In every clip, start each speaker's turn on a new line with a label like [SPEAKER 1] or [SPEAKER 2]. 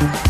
[SPEAKER 1] Thank you.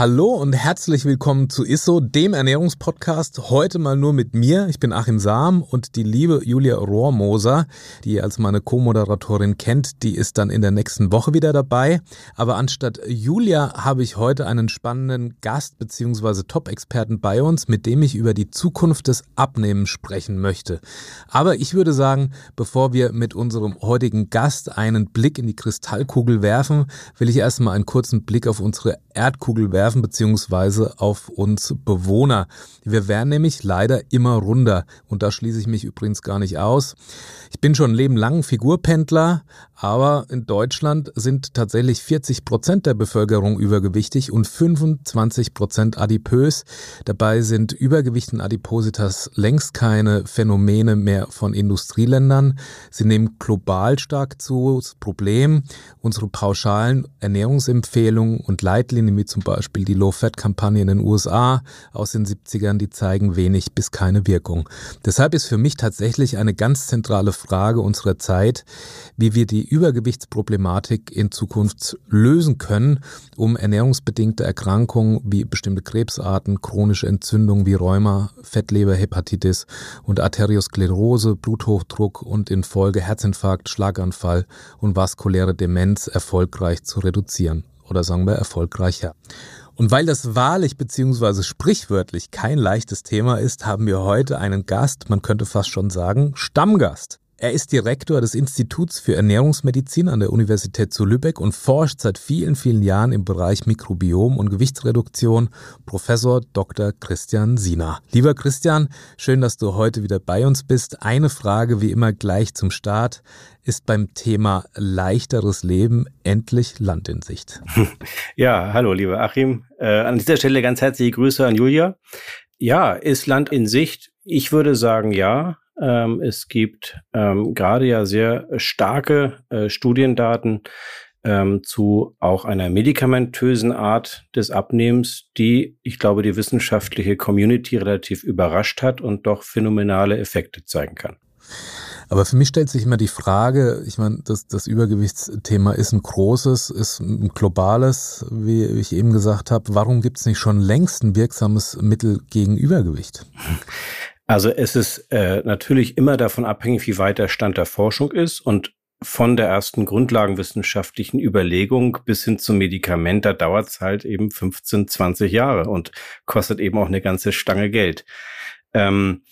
[SPEAKER 1] Hallo und herzlich willkommen zu ISSO, dem Ernährungspodcast. Heute mal nur mit mir. Ich bin Achim Sam und die liebe Julia Rohrmoser, die ihr als meine Co-Moderatorin kennt, die ist dann in der nächsten Woche wieder dabei. Aber anstatt Julia habe ich heute einen spannenden Gast bzw. Top-Experten bei uns, mit dem ich über die Zukunft des Abnehmens sprechen möchte. Aber ich würde sagen, bevor wir mit unserem heutigen Gast einen Blick in die Kristallkugel werfen, will ich erstmal einen kurzen Blick auf unsere Erdkugel werfen werfen, beziehungsweise auf uns Bewohner. Wir werden nämlich leider immer runder und da schließe ich mich übrigens gar nicht aus. Ich bin schon ein Leben lang Figurpendler, aber in Deutschland sind tatsächlich 40 Prozent der Bevölkerung übergewichtig und 25 Prozent adipös. Dabei sind Übergewicht und Adipositas längst keine Phänomene mehr von Industrieländern. Sie nehmen global stark zu. Das Problem, unsere pauschalen Ernährungsempfehlungen und Leitlinien, wie zum Beispiel die Low-Fat-Kampagne in den USA aus den 70ern, die zeigen wenig bis keine Wirkung. Deshalb ist für mich tatsächlich eine ganz zentrale Frage unserer Zeit, wie wir die Übergewichtsproblematik in Zukunft lösen können, um ernährungsbedingte Erkrankungen wie bestimmte Krebsarten, chronische Entzündungen wie Rheuma, Fettleber, Hepatitis und Arteriosklerose, Bluthochdruck und in Folge Herzinfarkt, Schlaganfall und vaskuläre Demenz erfolgreich zu reduzieren. Oder sagen wir erfolgreicher. Und weil das wahrlich bzw. sprichwörtlich kein leichtes Thema ist, haben wir heute einen Gast, man könnte fast schon sagen, Stammgast. Er ist Direktor des Instituts für Ernährungsmedizin an der Universität zu Lübeck und forscht seit vielen, vielen Jahren im Bereich Mikrobiom und Gewichtsreduktion. Professor Dr. Christian Sina. Lieber Christian, schön, dass du heute wieder bei uns bist. Eine Frage wie immer gleich zum Start. Ist beim Thema leichteres Leben endlich Land in Sicht?
[SPEAKER 2] Ja, hallo, lieber Achim. Äh, an dieser Stelle ganz herzliche Grüße an Julia. Ja, ist Land in Sicht? Ich würde sagen, ja. Ähm, es gibt ähm, gerade ja sehr starke äh, Studiendaten ähm, zu auch einer medikamentösen Art des Abnehmens, die, ich glaube, die wissenschaftliche Community relativ überrascht hat und doch phänomenale Effekte zeigen kann.
[SPEAKER 1] Aber für mich stellt sich immer die Frage, ich meine, das, das Übergewichtsthema ist ein großes, ist ein globales, wie ich eben gesagt habe. Warum gibt es nicht schon längst ein wirksames Mittel gegen Übergewicht?
[SPEAKER 2] Also es ist äh, natürlich immer davon abhängig, wie weit der Stand der Forschung ist und von der ersten grundlagenwissenschaftlichen Überlegung bis hin zum Medikament, da dauert es halt eben 15, 20 Jahre und kostet eben auch eine ganze Stange Geld. Ähm,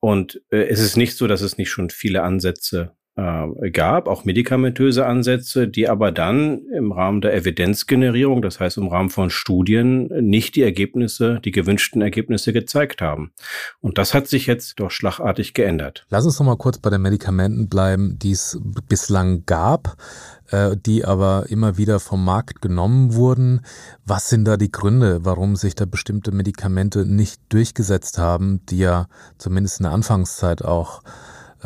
[SPEAKER 2] und äh, es ist nicht so, dass es nicht schon viele Ansätze äh, gab, auch medikamentöse Ansätze, die aber dann im Rahmen der Evidenzgenerierung, das heißt im Rahmen von Studien, nicht die Ergebnisse, die gewünschten Ergebnisse gezeigt haben. Und das hat sich jetzt doch schlagartig geändert.
[SPEAKER 1] Lass uns noch mal kurz bei den Medikamenten bleiben, die es bislang gab äh, die aber immer wieder vom Markt genommen wurden. Was sind da die Gründe, warum sich da bestimmte Medikamente nicht durchgesetzt haben, die ja zumindest in der Anfangszeit auch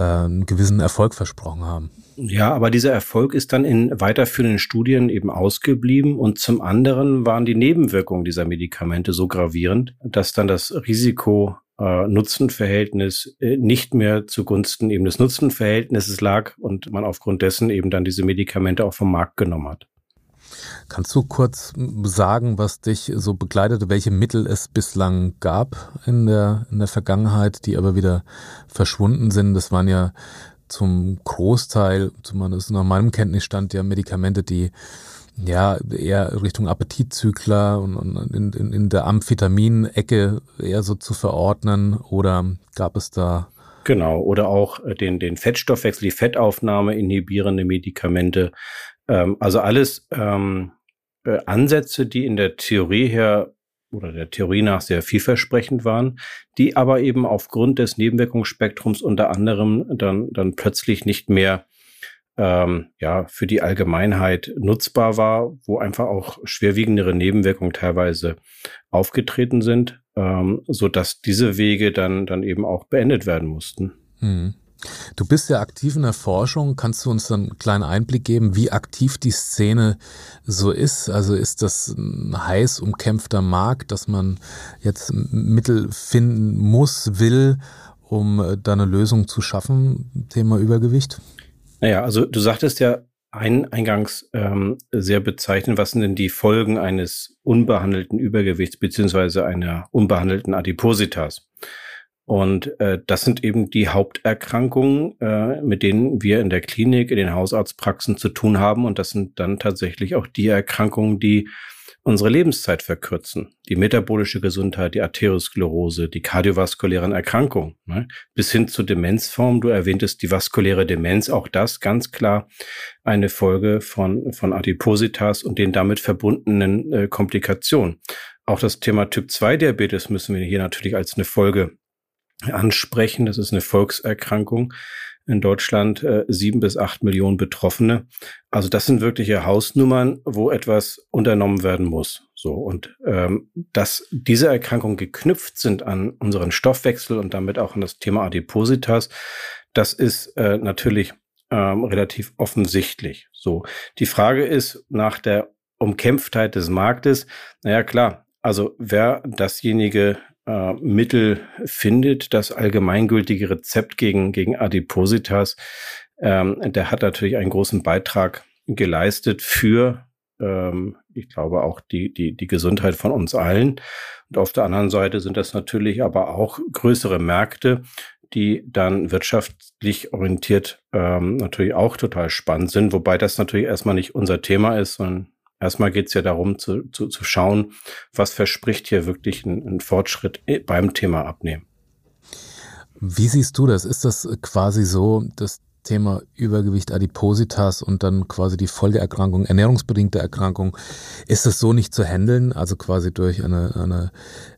[SPEAKER 1] einen gewissen Erfolg versprochen haben.
[SPEAKER 2] Ja, aber dieser Erfolg ist dann in weiterführenden Studien eben ausgeblieben und zum anderen waren die Nebenwirkungen dieser Medikamente so gravierend, dass dann das Risiko äh, äh, nicht mehr zugunsten eben des Nutzenverhältnisses lag und man aufgrund dessen eben dann diese Medikamente auch vom Markt genommen hat.
[SPEAKER 1] Kannst du kurz sagen, was dich so begleitete, welche Mittel es bislang gab in der, in der Vergangenheit, die aber wieder verschwunden sind? Das waren ja zum Großteil, zumindest nach meinem Kenntnisstand, ja Medikamente, die ja eher Richtung Appetitzykler und, und in, in, in der Amphetamin-Ecke eher so zu verordnen oder gab es da
[SPEAKER 2] Genau, oder auch äh, den, den Fettstoffwechsel, die Fettaufnahme inhibierende Medikamente. Ähm, also alles ähm, äh, Ansätze, die in der Theorie her oder der Theorie nach sehr vielversprechend waren, die aber eben aufgrund des Nebenwirkungsspektrums unter anderem dann, dann plötzlich nicht mehr ähm, ja, für die Allgemeinheit nutzbar war, wo einfach auch schwerwiegendere Nebenwirkungen teilweise aufgetreten sind, ähm, so diese Wege dann, dann eben auch beendet werden mussten. Hm.
[SPEAKER 1] Du bist ja aktiv in der Forschung. Kannst du uns einen kleinen Einblick geben, wie aktiv die Szene so ist? Also ist das ein heiß umkämpfter Markt, dass man jetzt Mittel finden muss, will, um äh, da eine Lösung zu schaffen? Thema Übergewicht?
[SPEAKER 2] Naja, also du sagtest ja ein, eingangs ähm, sehr bezeichnend, was sind denn die Folgen eines unbehandelten Übergewichts beziehungsweise einer unbehandelten Adipositas? Und äh, das sind eben die Haupterkrankungen, äh, mit denen wir in der Klinik, in den Hausarztpraxen zu tun haben. Und das sind dann tatsächlich auch die Erkrankungen, die unsere Lebenszeit verkürzen. Die metabolische Gesundheit, die Arteriosklerose, die kardiovaskulären Erkrankungen, ne? bis hin zur Demenzform. Du erwähntest die vaskuläre Demenz, auch das ganz klar eine Folge von, von Adipositas und den damit verbundenen äh, Komplikationen. Auch das Thema Typ 2 Diabetes müssen wir hier natürlich als eine Folge ansprechen. Das ist eine Volkserkrankung. In Deutschland äh, sieben bis acht Millionen Betroffene. Also das sind wirkliche Hausnummern, wo etwas unternommen werden muss. So und ähm, dass diese Erkrankungen geknüpft sind an unseren Stoffwechsel und damit auch an das Thema Adipositas, das ist äh, natürlich ähm, relativ offensichtlich. So die Frage ist nach der Umkämpftheit des Marktes. Naja klar, also wer dasjenige äh, Mittel findet, das allgemeingültige Rezept gegen, gegen Adipositas, ähm, der hat natürlich einen großen Beitrag geleistet für, ähm, ich glaube, auch die, die, die Gesundheit von uns allen. Und auf der anderen Seite sind das natürlich aber auch größere Märkte, die dann wirtschaftlich orientiert ähm, natürlich auch total spannend sind, wobei das natürlich erstmal nicht unser Thema ist, sondern Erstmal geht es ja darum zu, zu, zu schauen, was verspricht hier wirklich ein, Fortschritt beim Thema Abnehmen.
[SPEAKER 1] Wie siehst du das? Ist das quasi so, dass Thema Übergewicht, Adipositas und dann quasi die Folgeerkrankung, ernährungsbedingte Erkrankung, ist es so nicht zu handeln? Also quasi durch eine, eine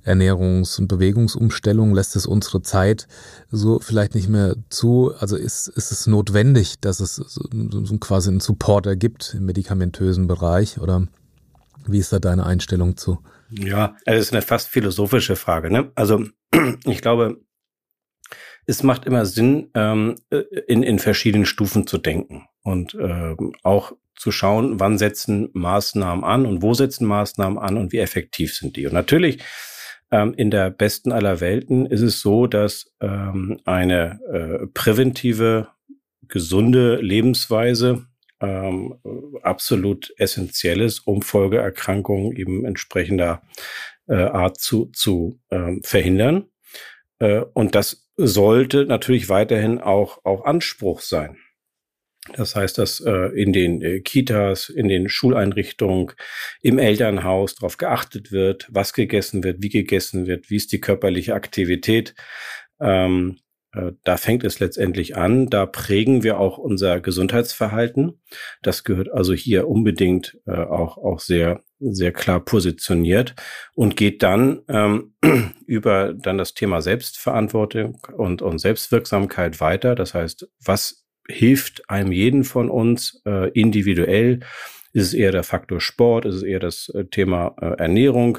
[SPEAKER 1] Ernährungs- und Bewegungsumstellung lässt es unsere Zeit so vielleicht nicht mehr zu? Also ist, ist es notwendig, dass es so, so quasi einen Supporter gibt im medikamentösen Bereich oder wie ist da deine Einstellung zu?
[SPEAKER 2] Ja, es ist eine fast philosophische Frage. Ne? Also ich glaube, es macht immer Sinn, ähm, äh, in, in verschiedenen Stufen zu denken und ähm, auch zu schauen, wann setzen Maßnahmen an und wo setzen Maßnahmen an und wie effektiv sind die. Und natürlich ähm, in der besten aller Welten ist es so, dass ähm, eine äh, präventive, gesunde Lebensweise ähm, absolut essentiell ist, um Folgeerkrankungen eben entsprechender äh, Art zu, zu ähm, verhindern. Äh, und das sollte natürlich weiterhin auch, auch Anspruch sein. Das heißt, dass äh, in den äh, Kitas, in den Schuleinrichtungen, im Elternhaus darauf geachtet wird, was gegessen wird, wie gegessen wird, wie ist die körperliche Aktivität. Ähm, äh, da fängt es letztendlich an. Da prägen wir auch unser Gesundheitsverhalten. Das gehört also hier unbedingt äh, auch, auch sehr, sehr klar positioniert und geht dann ähm, über dann das Thema Selbstverantwortung und, und Selbstwirksamkeit weiter. Das heißt, was hilft einem jeden von uns äh, individuell? Ist es eher der Faktor Sport? Ist es eher das äh, Thema äh, Ernährung?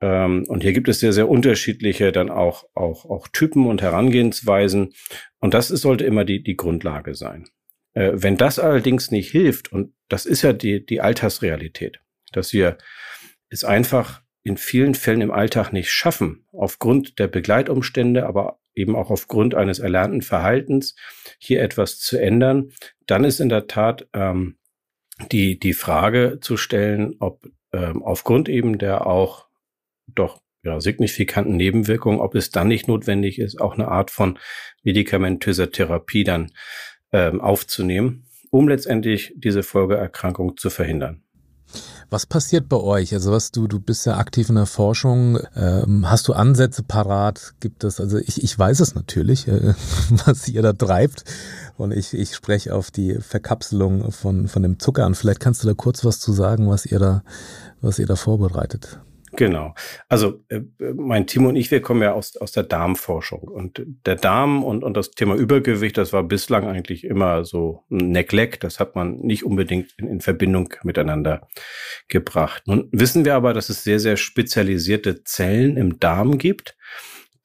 [SPEAKER 2] Ähm, und hier gibt es sehr, sehr unterschiedliche dann auch, auch, auch Typen und Herangehensweisen. Und das ist, sollte immer die, die Grundlage sein. Äh, wenn das allerdings nicht hilft, und das ist ja die, die Alltagsrealität, dass wir es einfach in vielen Fällen im Alltag nicht schaffen, aufgrund der Begleitumstände, aber eben auch aufgrund eines erlernten Verhaltens hier etwas zu ändern, dann ist in der Tat ähm, die, die Frage zu stellen, ob ähm, aufgrund eben der auch doch ja, signifikanten Nebenwirkungen, ob es dann nicht notwendig ist, auch eine Art von medikamentöser Therapie dann ähm, aufzunehmen, um letztendlich diese Folgeerkrankung zu verhindern.
[SPEAKER 1] Was passiert bei euch? Also was du, du bist ja aktiv in der Forschung. Ähm, hast du Ansätze parat? Gibt es, also ich, ich weiß es natürlich, äh, was ihr da treibt. Und ich, ich spreche auf die Verkapselung von, von dem Zucker an. Vielleicht kannst du da kurz was zu sagen, was ihr da, was ihr da vorbereitet.
[SPEAKER 2] Genau. Also äh, mein Team und ich, wir kommen ja aus, aus der Darmforschung. Und der Darm und, und das Thema Übergewicht, das war bislang eigentlich immer so ein Neglect. Das hat man nicht unbedingt in, in Verbindung miteinander gebracht. Nun wissen wir aber, dass es sehr, sehr spezialisierte Zellen im Darm gibt,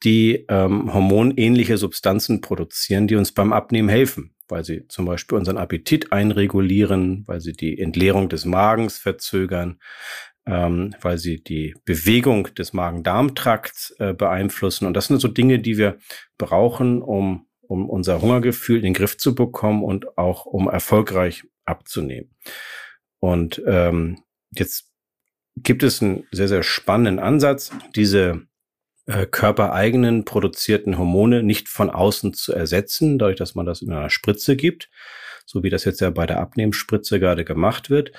[SPEAKER 2] die ähm, hormonähnliche Substanzen produzieren, die uns beim Abnehmen helfen weil sie zum Beispiel unseren Appetit einregulieren, weil sie die Entleerung des Magens verzögern, ähm, weil sie die Bewegung des Magen-Darm-Trakts äh, beeinflussen. Und das sind so Dinge, die wir brauchen, um, um unser Hungergefühl in den Griff zu bekommen und auch um erfolgreich abzunehmen. Und ähm, jetzt gibt es einen sehr, sehr spannenden Ansatz, diese äh, körpereigenen produzierten Hormone nicht von außen zu ersetzen, dadurch, dass man das in einer Spritze gibt, so wie das jetzt ja bei der Abnehmspritze gerade gemacht wird,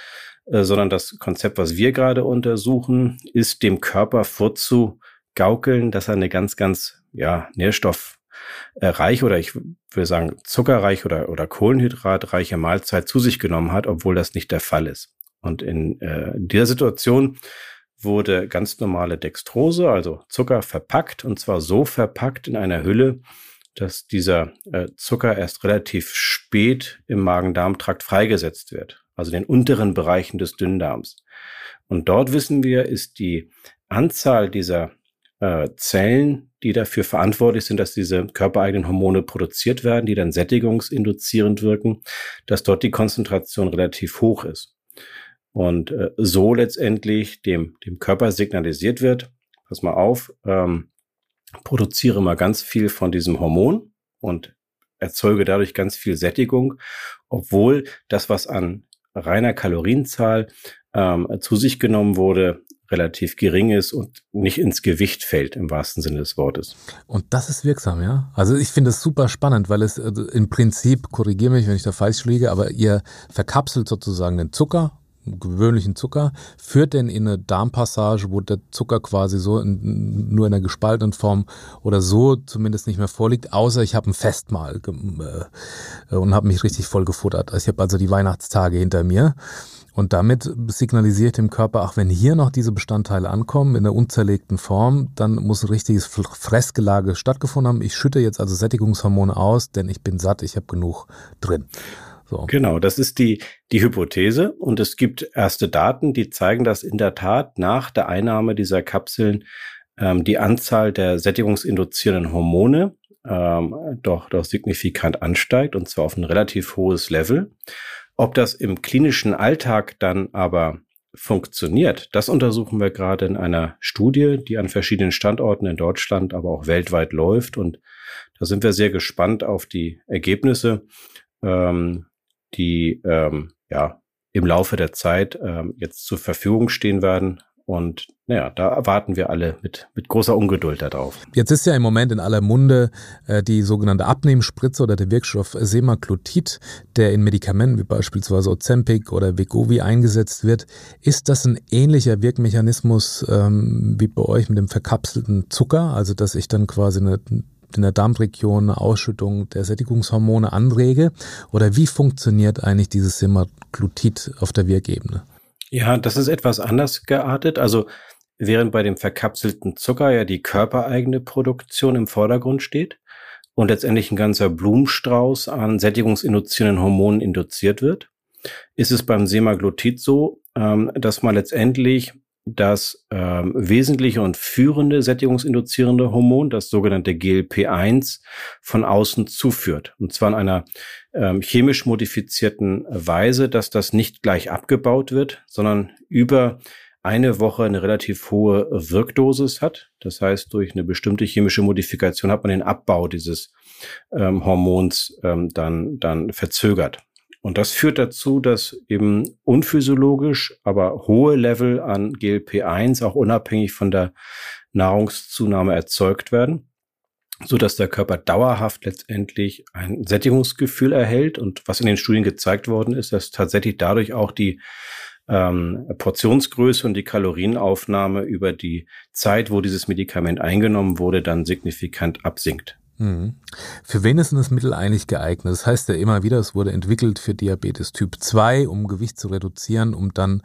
[SPEAKER 2] äh, sondern das Konzept, was wir gerade untersuchen, ist dem Körper vorzugaukeln, dass er eine ganz, ganz ja, nährstoffreich oder ich würde sagen zuckerreich oder, oder kohlenhydratreiche Mahlzeit zu sich genommen hat, obwohl das nicht der Fall ist. Und in, äh, in dieser Situation wurde ganz normale Dextrose, also Zucker, verpackt und zwar so verpackt in einer Hülle, dass dieser äh, Zucker erst relativ spät im Magen-Darm-Trakt freigesetzt wird also den unteren Bereichen des Dünndarms. Und dort wissen wir, ist die Anzahl dieser äh, Zellen, die dafür verantwortlich sind, dass diese körpereigenen Hormone produziert werden, die dann sättigungsinduzierend wirken, dass dort die Konzentration relativ hoch ist. Und äh, so letztendlich dem, dem Körper signalisiert wird, pass mal auf, ähm, produziere mal ganz viel von diesem Hormon und erzeuge dadurch ganz viel Sättigung, obwohl das, was an reiner Kalorienzahl ähm, zu sich genommen wurde, relativ gering ist und nicht ins Gewicht fällt im wahrsten Sinne des Wortes.
[SPEAKER 1] Und das ist wirksam, ja? Also ich finde es super spannend, weil es also im Prinzip, korrigiere mich, wenn ich da falsch liege, aber ihr verkapselt sozusagen den Zucker gewöhnlichen Zucker, führt denn in eine Darmpassage, wo der Zucker quasi so in, nur in einer gespaltenen Form oder so zumindest nicht mehr vorliegt, außer ich habe ein Festmahl äh, und habe mich richtig voll gefuttert. Ich habe also die Weihnachtstage hinter mir. Und damit signalisiert dem Körper, ach, wenn hier noch diese Bestandteile ankommen in der unzerlegten Form, dann muss ein richtiges Fressgelage stattgefunden haben. Ich schütte jetzt also Sättigungshormone aus, denn ich bin satt, ich habe genug drin.
[SPEAKER 2] So. Genau, das ist die, die Hypothese. Und es gibt erste Daten, die zeigen, dass in der Tat nach der Einnahme dieser Kapseln ähm, die Anzahl der sättigungsinduzierenden Hormone ähm, doch, doch signifikant ansteigt und zwar auf ein relativ hohes Level. Ob das im klinischen Alltag dann aber funktioniert, das untersuchen wir gerade in einer Studie, die an verschiedenen Standorten in Deutschland, aber auch weltweit läuft. Und da sind wir sehr gespannt auf die Ergebnisse. Ähm, die ähm, ja im Laufe der Zeit ähm, jetzt zur Verfügung stehen werden. Und naja, da erwarten wir alle mit, mit großer Ungeduld darauf.
[SPEAKER 1] Jetzt ist ja im Moment in aller Munde äh, die sogenannte Abnehmspritze oder der Wirkstoff Semaglutid, der in Medikamenten wie beispielsweise Ozempic oder Wegovy eingesetzt wird. Ist das ein ähnlicher Wirkmechanismus ähm, wie bei euch mit dem verkapselten Zucker? Also dass ich dann quasi eine in der Darmregion eine Ausschüttung der Sättigungshormone anrege? Oder wie funktioniert eigentlich dieses Semaglutid auf der Wirkebene?
[SPEAKER 2] Ja, das ist etwas anders geartet. Also während bei dem verkapselten Zucker ja die körpereigene Produktion im Vordergrund steht und letztendlich ein ganzer Blumenstrauß an sättigungsinduzierenden Hormonen induziert wird, ist es beim Semaglutid so, ähm, dass man letztendlich das ähm, wesentliche und führende sättigungsinduzierende Hormon, das sogenannte GLP-1, von außen zuführt. Und zwar in einer ähm, chemisch modifizierten Weise, dass das nicht gleich abgebaut wird, sondern über eine Woche eine relativ hohe Wirkdosis hat. Das heißt, durch eine bestimmte chemische Modifikation hat man den Abbau dieses ähm, Hormons ähm, dann, dann verzögert. Und das führt dazu, dass eben unphysiologisch, aber hohe Level an GLP-1 auch unabhängig von der Nahrungszunahme erzeugt werden. so dass der Körper dauerhaft letztendlich ein Sättigungsgefühl erhält. Und was in den Studien gezeigt worden ist, dass tatsächlich dadurch auch die ähm, Portionsgröße und die Kalorienaufnahme über die Zeit, wo dieses Medikament eingenommen wurde, dann signifikant absinkt.
[SPEAKER 1] Mhm. Für wen ist denn das Mittel eigentlich geeignet? Das heißt ja immer wieder, es wurde entwickelt für Diabetes Typ 2, um Gewicht zu reduzieren, um dann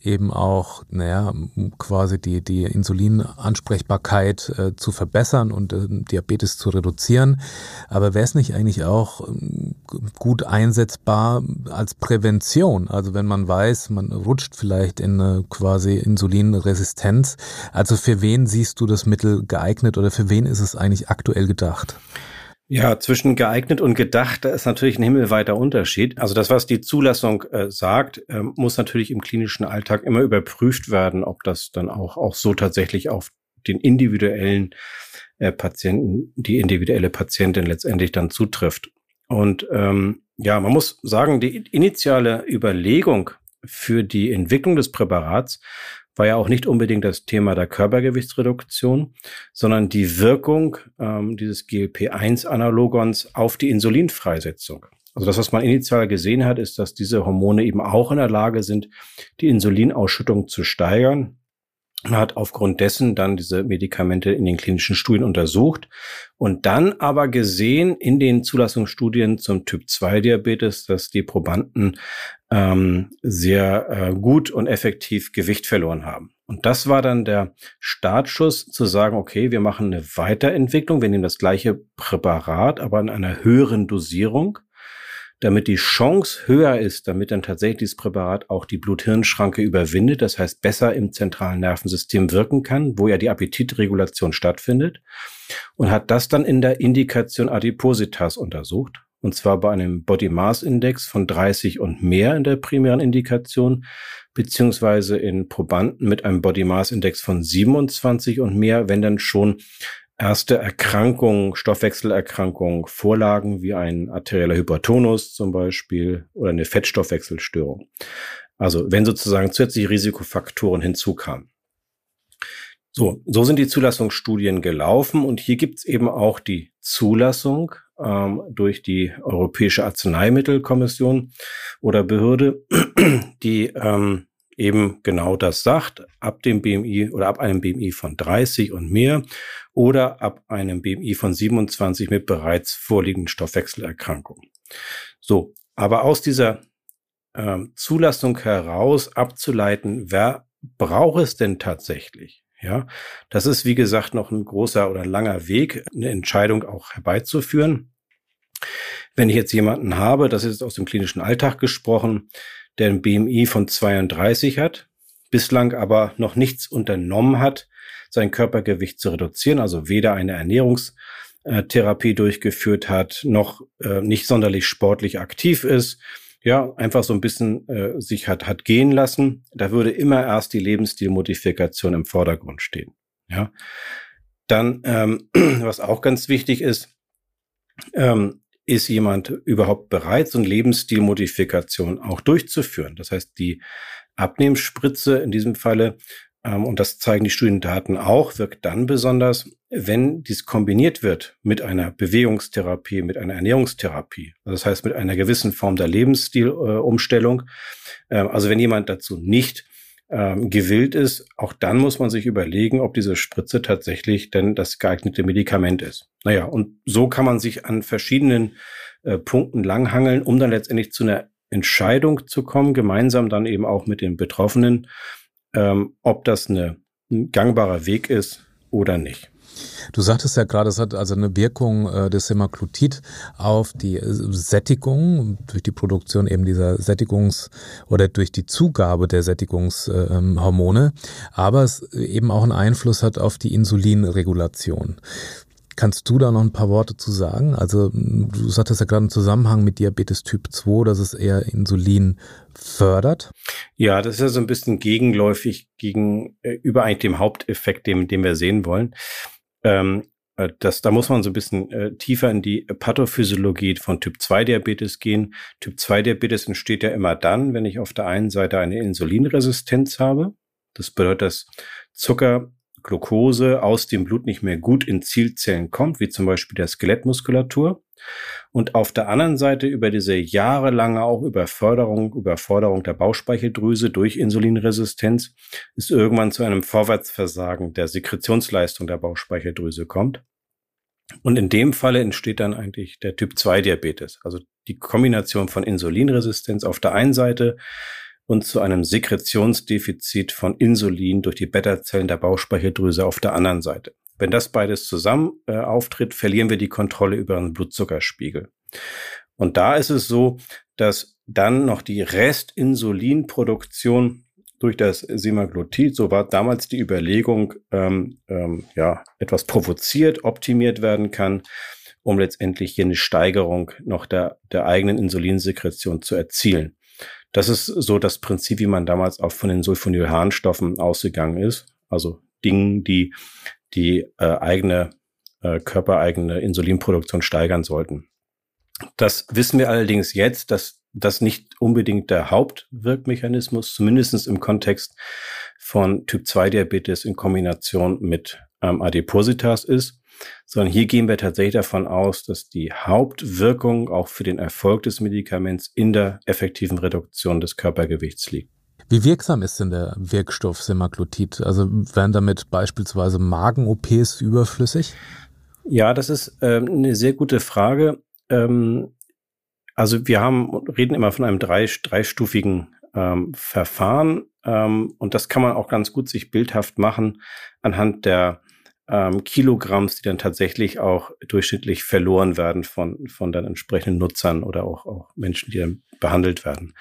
[SPEAKER 1] eben auch, naja, quasi die, die Insulinansprechbarkeit äh, zu verbessern und äh, Diabetes zu reduzieren. Aber wäre es nicht eigentlich auch äh, gut einsetzbar als Prävention? Also wenn man weiß, man rutscht vielleicht in eine quasi Insulinresistenz. Also für wen siehst du das Mittel geeignet oder für wen ist es eigentlich aktuell gedacht? Gedacht?
[SPEAKER 2] Ja, zwischen geeignet und gedacht, da ist natürlich ein himmelweiter Unterschied. Also das, was die Zulassung äh, sagt, äh, muss natürlich im klinischen Alltag immer überprüft werden, ob das dann auch, auch so tatsächlich auf den individuellen äh, Patienten, die individuelle Patientin letztendlich dann zutrifft. Und ähm, ja, man muss sagen, die initiale Überlegung für die Entwicklung des Präparats war ja auch nicht unbedingt das Thema der Körpergewichtsreduktion, sondern die Wirkung ähm, dieses GLP-1-Analogons auf die Insulinfreisetzung. Also das, was man initial gesehen hat, ist, dass diese Hormone eben auch in der Lage sind, die Insulinausschüttung zu steigern. Man hat aufgrund dessen dann diese Medikamente in den klinischen Studien untersucht und dann aber gesehen in den Zulassungsstudien zum Typ-2-Diabetes, dass die Probanden ähm, sehr äh, gut und effektiv Gewicht verloren haben. Und das war dann der Startschuss zu sagen, okay, wir machen eine Weiterentwicklung, wir nehmen das gleiche Präparat, aber in einer höheren Dosierung, damit die Chance höher ist, damit dann tatsächlich dieses Präparat auch die Blut-Hirn-Schranke überwindet, das heißt besser im zentralen Nervensystem wirken kann, wo ja die Appetitregulation stattfindet und hat das dann in der Indikation Adipositas untersucht und zwar bei einem Body Mass Index von 30 und mehr in der primären Indikation, beziehungsweise in Probanden mit einem Body Mass Index von 27 und mehr, wenn dann schon erste Erkrankungen, Stoffwechselerkrankungen vorlagen, wie ein arterieller Hypertonus zum Beispiel oder eine Fettstoffwechselstörung. Also wenn sozusagen zusätzliche Risikofaktoren hinzukamen. So, so sind die Zulassungsstudien gelaufen und hier gibt's eben auch die Zulassung ähm, durch die Europäische Arzneimittelkommission oder Behörde, die ähm, eben genau das sagt, ab dem BMI oder ab einem BMI von 30 und mehr oder ab einem BMI von 27 mit bereits vorliegenden Stoffwechselerkrankungen. So, aber aus dieser ähm, Zulassung heraus abzuleiten, wer braucht es denn tatsächlich? Ja, das ist, wie gesagt, noch ein großer oder langer Weg, eine Entscheidung auch herbeizuführen. Wenn ich jetzt jemanden habe, das ist aus dem klinischen Alltag gesprochen, der ein BMI von 32 hat, bislang aber noch nichts unternommen hat, sein Körpergewicht zu reduzieren, also weder eine Ernährungstherapie durchgeführt hat, noch äh, nicht sonderlich sportlich aktiv ist, ja, einfach so ein bisschen äh, sich hat, hat gehen lassen, da würde immer erst die Lebensstilmodifikation im Vordergrund stehen. Ja. Dann, ähm, was auch ganz wichtig ist, ähm, ist jemand überhaupt bereit, so eine Lebensstilmodifikation auch durchzuführen? Das heißt, die Abnehmspritze in diesem Falle ähm, und das zeigen die Studiendaten auch, wirkt dann besonders, wenn dies kombiniert wird mit einer Bewegungstherapie, mit einer Ernährungstherapie. Also das heißt, mit einer gewissen Form der Lebensstilumstellung. Äh, also wenn jemand dazu nicht ähm, gewillt ist, auch dann muss man sich überlegen, ob diese Spritze tatsächlich denn das geeignete Medikament ist. Naja, und so kann man sich an verschiedenen äh, Punkten langhangeln, um dann letztendlich zu einer Entscheidung zu kommen, gemeinsam dann eben auch mit den Betroffenen, ähm, ob das eine, ein gangbarer Weg ist oder nicht.
[SPEAKER 1] Du sagtest ja gerade, es hat also eine Wirkung äh, des Semaglutid auf die äh, Sättigung durch die Produktion eben dieser Sättigungs- oder durch die Zugabe der Sättigungshormone, ähm, aber es eben auch einen Einfluss hat auf die Insulinregulation. Kannst du da noch ein paar Worte zu sagen? Also du sagtest ja gerade im Zusammenhang mit Diabetes Typ 2, dass es eher Insulin fördert.
[SPEAKER 2] Ja, das ist ja so ein bisschen gegenläufig gegenüber äh, eigentlich dem Haupteffekt, den, den wir sehen wollen. Ähm, äh, das, da muss man so ein bisschen äh, tiefer in die Pathophysiologie von Typ 2 Diabetes gehen. Typ 2 Diabetes entsteht ja immer dann, wenn ich auf der einen Seite eine Insulinresistenz habe. Das bedeutet, dass Zucker Glucose aus dem Blut nicht mehr gut in Zielzellen kommt, wie zum Beispiel der Skelettmuskulatur. Und auf der anderen Seite über diese jahrelange auch Überförderung, Überforderung der Bauchspeicheldrüse durch Insulinresistenz ist irgendwann zu einem Vorwärtsversagen der Sekretionsleistung der Bauchspeicheldrüse kommt. Und in dem Falle entsteht dann eigentlich der Typ 2 Diabetes, also die Kombination von Insulinresistenz auf der einen Seite und zu einem Sekretionsdefizit von Insulin durch die Beta-Zellen der Bauchspeicheldrüse auf der anderen Seite. Wenn das beides zusammen äh, auftritt, verlieren wir die Kontrolle über den Blutzuckerspiegel. Und da ist es so, dass dann noch die Restinsulinproduktion durch das Semaglutid, so war damals die Überlegung, ähm, ähm, ja, etwas provoziert, optimiert werden kann, um letztendlich hier eine Steigerung noch der, der eigenen Insulinsekretion zu erzielen. Das ist so das Prinzip, wie man damals auch von den Sulfonylharnstoffen ausgegangen ist. Also Dingen, die die äh, eigene äh, körpereigene Insulinproduktion steigern sollten. Das wissen wir allerdings jetzt, dass das nicht unbedingt der Hauptwirkmechanismus, zumindestens im Kontext von Typ-2-Diabetes in Kombination mit ähm, Adipositas ist, sondern hier gehen wir tatsächlich davon aus, dass die Hauptwirkung auch für den Erfolg des Medikaments in der effektiven Reduktion des Körpergewichts liegt.
[SPEAKER 1] Wie wirksam ist denn der Wirkstoff Semaglutid? Also werden damit beispielsweise Magen-OPs überflüssig?
[SPEAKER 2] Ja, das ist ähm, eine sehr gute Frage. Ähm, also wir haben, reden immer von einem drei, dreistufigen ähm, Verfahren ähm, und das kann man auch ganz gut sich bildhaft machen anhand der ähm, Kilogramms, die dann tatsächlich auch durchschnittlich verloren werden von, von den entsprechenden Nutzern oder auch, auch Menschen, die dann behandelt werden.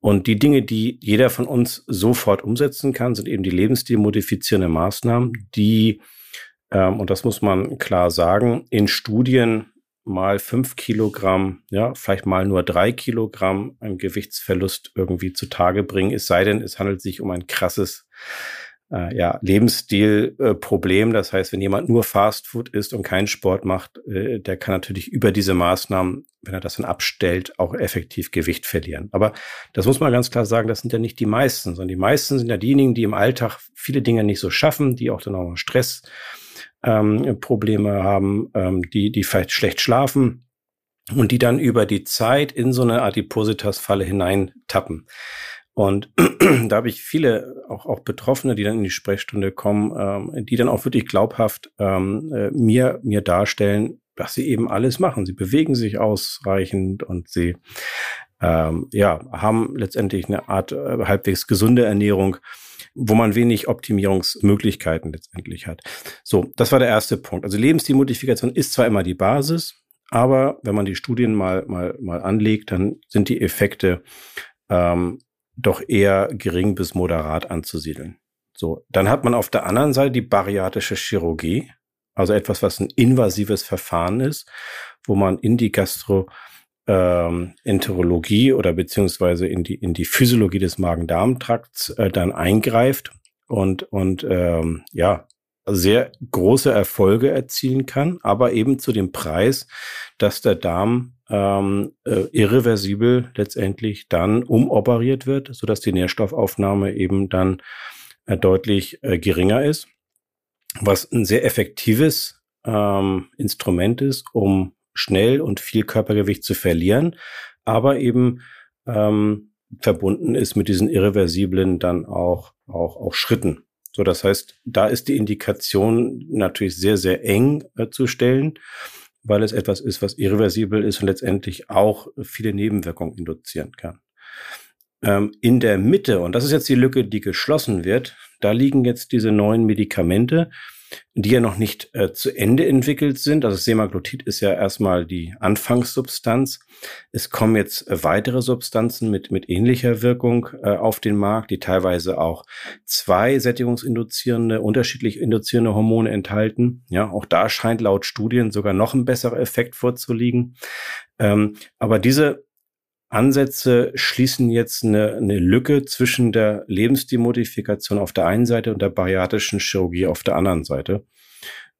[SPEAKER 2] Und die Dinge, die jeder von uns sofort umsetzen kann, sind eben die lebensstilmodifizierenden Maßnahmen, die, ähm, und das muss man klar sagen, in Studien mal fünf Kilogramm, ja, vielleicht mal nur drei Kilogramm an Gewichtsverlust irgendwie zutage bringen, es sei denn, es handelt sich um ein krasses äh, ja, Lebensstilproblem. Äh, das heißt, wenn jemand nur Fastfood isst und keinen Sport macht, äh, der kann natürlich über diese Maßnahmen, wenn er das dann abstellt, auch effektiv Gewicht verlieren. Aber das muss man ganz klar sagen, das sind ja nicht die meisten, sondern die meisten sind ja diejenigen, die im Alltag viele Dinge nicht so schaffen, die auch dann auch Stress ähm, Probleme haben, ähm, die, die vielleicht schlecht schlafen und die dann über die Zeit in so eine Adipositas-Falle hineintappen. Und da habe ich viele, auch, auch Betroffene, die dann in die Sprechstunde kommen, ähm, die dann auch wirklich glaubhaft ähm, äh, mir, mir darstellen, dass sie eben alles machen. Sie bewegen sich ausreichend und sie ähm, ja, haben letztendlich eine Art äh, halbwegs gesunde Ernährung, wo man wenig Optimierungsmöglichkeiten letztendlich hat. So, das war der erste Punkt. Also Lebensstilmodifikation ist zwar immer die Basis, aber wenn man die Studien mal, mal, mal anlegt, dann sind die Effekte ähm, doch eher gering bis moderat anzusiedeln. So, dann hat man auf der anderen Seite die bariatische Chirurgie, also etwas, was ein invasives Verfahren ist, wo man in die Gastroenterologie ähm, oder beziehungsweise in die in die Physiologie des Magen-Darm-Trakts äh, dann eingreift und und ähm, ja sehr große Erfolge erzielen kann, aber eben zu dem Preis, dass der Darm ähm, äh, irreversibel letztendlich dann umoperiert wird, so dass die Nährstoffaufnahme eben dann äh, deutlich äh, geringer ist, was ein sehr effektives ähm, Instrument ist, um schnell und viel Körpergewicht zu verlieren, aber eben ähm, verbunden ist mit diesen irreversiblen dann auch auch auch Schritten. So, das heißt, da ist die Indikation natürlich sehr sehr eng äh, zu stellen weil es etwas ist, was irreversibel ist und letztendlich auch viele Nebenwirkungen induzieren kann. Ähm, in der Mitte, und das ist jetzt die Lücke, die geschlossen wird, da liegen jetzt diese neuen Medikamente, die ja noch nicht äh, zu Ende entwickelt sind. Also Semaglutid ist ja erstmal die Anfangssubstanz. Es kommen jetzt äh, weitere Substanzen mit, mit ähnlicher Wirkung äh, auf den Markt, die teilweise auch zwei sättigungsinduzierende, unterschiedlich induzierende Hormone enthalten. Ja, auch da scheint laut Studien sogar noch ein besserer Effekt vorzuliegen. Ähm, aber diese Ansätze schließen jetzt eine, eine Lücke zwischen der Lebensstilmodifikation auf der einen Seite und der bariatrischen Chirurgie auf der anderen Seite.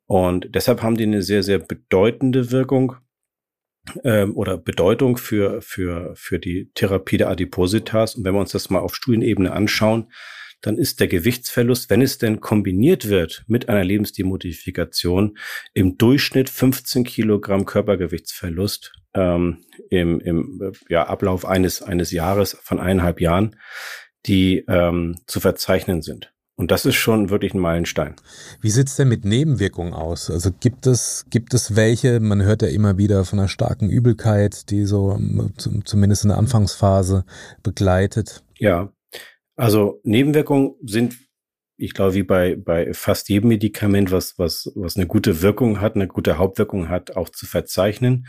[SPEAKER 2] Und deshalb haben die eine sehr, sehr bedeutende Wirkung ähm, oder Bedeutung für, für, für die Therapie der Adipositas. Und wenn wir uns das mal auf Studienebene anschauen, dann ist der Gewichtsverlust, wenn es denn kombiniert wird mit einer Lebensstilmodifikation, im Durchschnitt 15 Kilogramm Körpergewichtsverlust ähm, im, im ja, Ablauf eines, eines Jahres von eineinhalb Jahren, die ähm, zu verzeichnen sind. Und das ist schon wirklich ein Meilenstein.
[SPEAKER 1] Wie sieht's denn mit Nebenwirkungen aus? Also gibt es, gibt es welche? Man hört ja immer wieder von einer starken Übelkeit, die so zumindest in der Anfangsphase begleitet.
[SPEAKER 2] Ja, also Nebenwirkungen sind, ich glaube, wie bei, bei fast jedem Medikament, was, was, was eine gute Wirkung hat, eine gute Hauptwirkung hat, auch zu verzeichnen.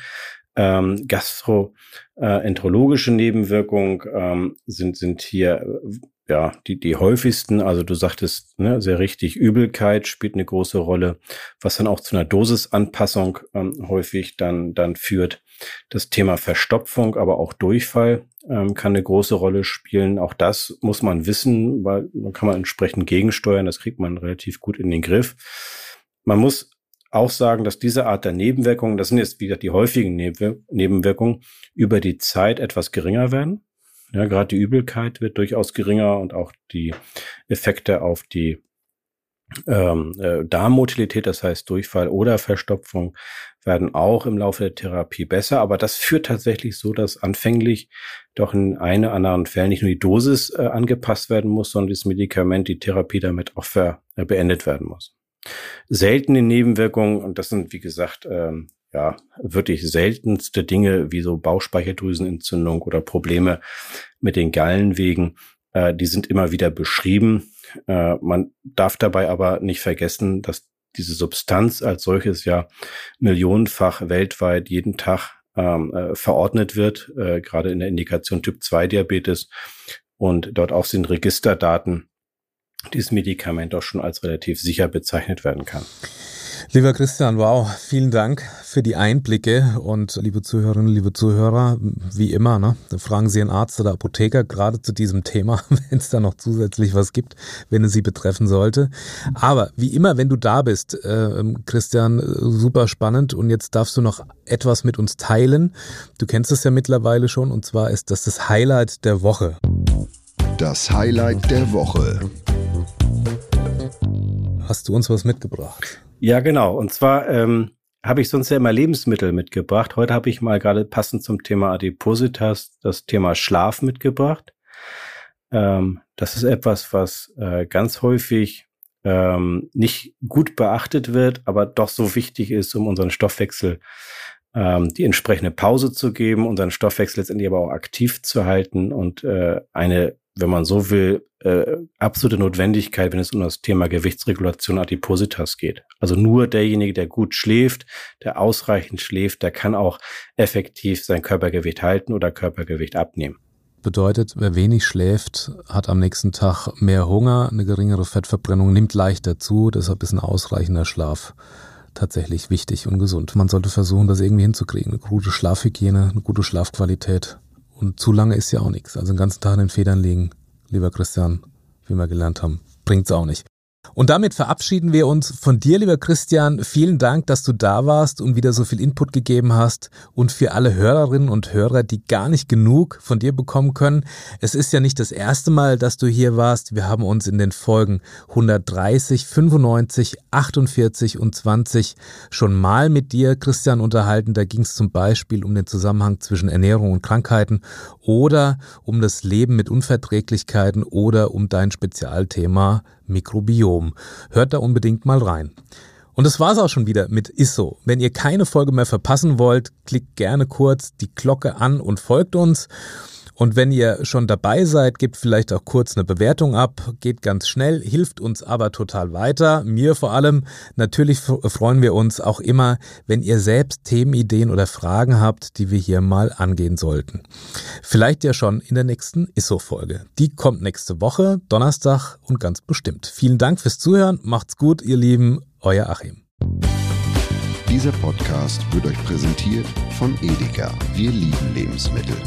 [SPEAKER 2] Ähm, gastroenterologische Nebenwirkungen ähm, sind, sind hier ja, die, die häufigsten, also du sagtest ne, sehr richtig, Übelkeit spielt eine große Rolle, was dann auch zu einer Dosisanpassung ähm, häufig dann, dann führt. Das Thema Verstopfung, aber auch Durchfall ähm, kann eine große Rolle spielen. Auch das muss man wissen, weil man kann man entsprechend gegensteuern. Das kriegt man relativ gut in den Griff. Man muss auch sagen, dass diese Art der Nebenwirkungen, das sind jetzt wieder die häufigen Nebenwirkungen, über die Zeit etwas geringer werden. Ja, gerade die Übelkeit wird durchaus geringer und auch die Effekte auf die ähm, äh, Darmmotilität, das heißt Durchfall oder Verstopfung, werden auch im Laufe der Therapie besser. Aber das führt tatsächlich so, dass anfänglich doch in einen oder anderen Fällen nicht nur die Dosis äh, angepasst werden muss, sondern das Medikament, die Therapie damit auch ver, äh, beendet werden muss. Seltene Nebenwirkungen, und das sind, wie gesagt, ähm, ja, wirklich seltenste Dinge wie so Bauchspeicheldrüsenentzündung oder Probleme mit den Gallenwegen, äh, die sind immer wieder beschrieben. Äh, man darf dabei aber nicht vergessen, dass diese Substanz als solches ja millionenfach weltweit jeden Tag ähm, äh, verordnet wird, äh, gerade in der Indikation Typ 2 Diabetes. Und dort auch sind Registerdaten dieses Medikament auch schon als relativ sicher bezeichnet werden kann.
[SPEAKER 1] Lieber Christian, wow, vielen Dank für die Einblicke und liebe Zuhörerinnen, liebe Zuhörer, wie immer, ne, fragen Sie einen Arzt oder Apotheker gerade zu diesem Thema, wenn es da noch zusätzlich was gibt, wenn es Sie betreffen sollte. Aber wie immer, wenn du da bist, äh, Christian, super spannend und jetzt darfst du noch etwas mit uns teilen. Du kennst es ja mittlerweile schon und zwar ist das das Highlight der Woche.
[SPEAKER 3] Das Highlight der Woche.
[SPEAKER 1] Hast du uns was mitgebracht?
[SPEAKER 2] Ja, genau. Und zwar ähm, habe ich sonst ja immer Lebensmittel mitgebracht. Heute habe ich mal gerade passend zum Thema Adipositas das Thema Schlaf mitgebracht. Ähm, das ist etwas, was äh, ganz häufig ähm, nicht gut beachtet wird, aber doch so wichtig ist, um unseren Stoffwechsel ähm, die entsprechende Pause zu geben, unseren Stoffwechsel letztendlich aber auch aktiv zu halten und äh, eine wenn man so will, äh, absolute Notwendigkeit, wenn es um das Thema Gewichtsregulation Adipositas geht. Also nur derjenige, der gut schläft, der ausreichend schläft, der kann auch effektiv sein Körpergewicht halten oder Körpergewicht abnehmen.
[SPEAKER 1] Bedeutet, wer wenig schläft, hat am nächsten Tag mehr Hunger, eine geringere Fettverbrennung, nimmt leichter zu, deshalb ist ein ausreichender Schlaf tatsächlich wichtig und gesund. Man sollte versuchen, das irgendwie hinzukriegen. Eine gute Schlafhygiene, eine gute Schlafqualität und zu lange ist ja auch nichts. Also den ganzen Tag in den Federn liegen, lieber Christian, wie wir gelernt haben, bringt's auch nicht. Und damit verabschieden wir uns von dir, lieber Christian. Vielen Dank, dass du da warst und wieder so viel Input gegeben hast. Und für alle Hörerinnen und Hörer, die gar nicht genug von dir bekommen können. Es ist ja nicht das erste Mal, dass du hier warst. Wir haben uns in den Folgen 130, 95, 48 und 20 schon mal mit dir, Christian, unterhalten. Da ging es zum Beispiel um den Zusammenhang zwischen Ernährung und Krankheiten oder um das Leben mit Unverträglichkeiten oder um dein Spezialthema Mikrobiom. Hört da unbedingt mal rein. Und das war's auch schon wieder mit ISSO. Wenn ihr keine Folge mehr verpassen wollt, klickt gerne kurz die Glocke an und folgt uns. Und wenn ihr schon dabei seid, gebt vielleicht auch kurz eine Bewertung ab. Geht ganz schnell, hilft uns aber total weiter. Mir vor allem. Natürlich freuen wir uns auch immer, wenn ihr selbst Themenideen oder Fragen habt, die wir hier mal angehen sollten. Vielleicht ja schon in der nächsten ISSO-Folge. Die kommt nächste Woche, Donnerstag und ganz bestimmt. Vielen Dank fürs Zuhören. Macht's gut, ihr Lieben. Euer Achim.
[SPEAKER 3] Dieser Podcast wird euch präsentiert von Edeka. Wir lieben Lebensmittel.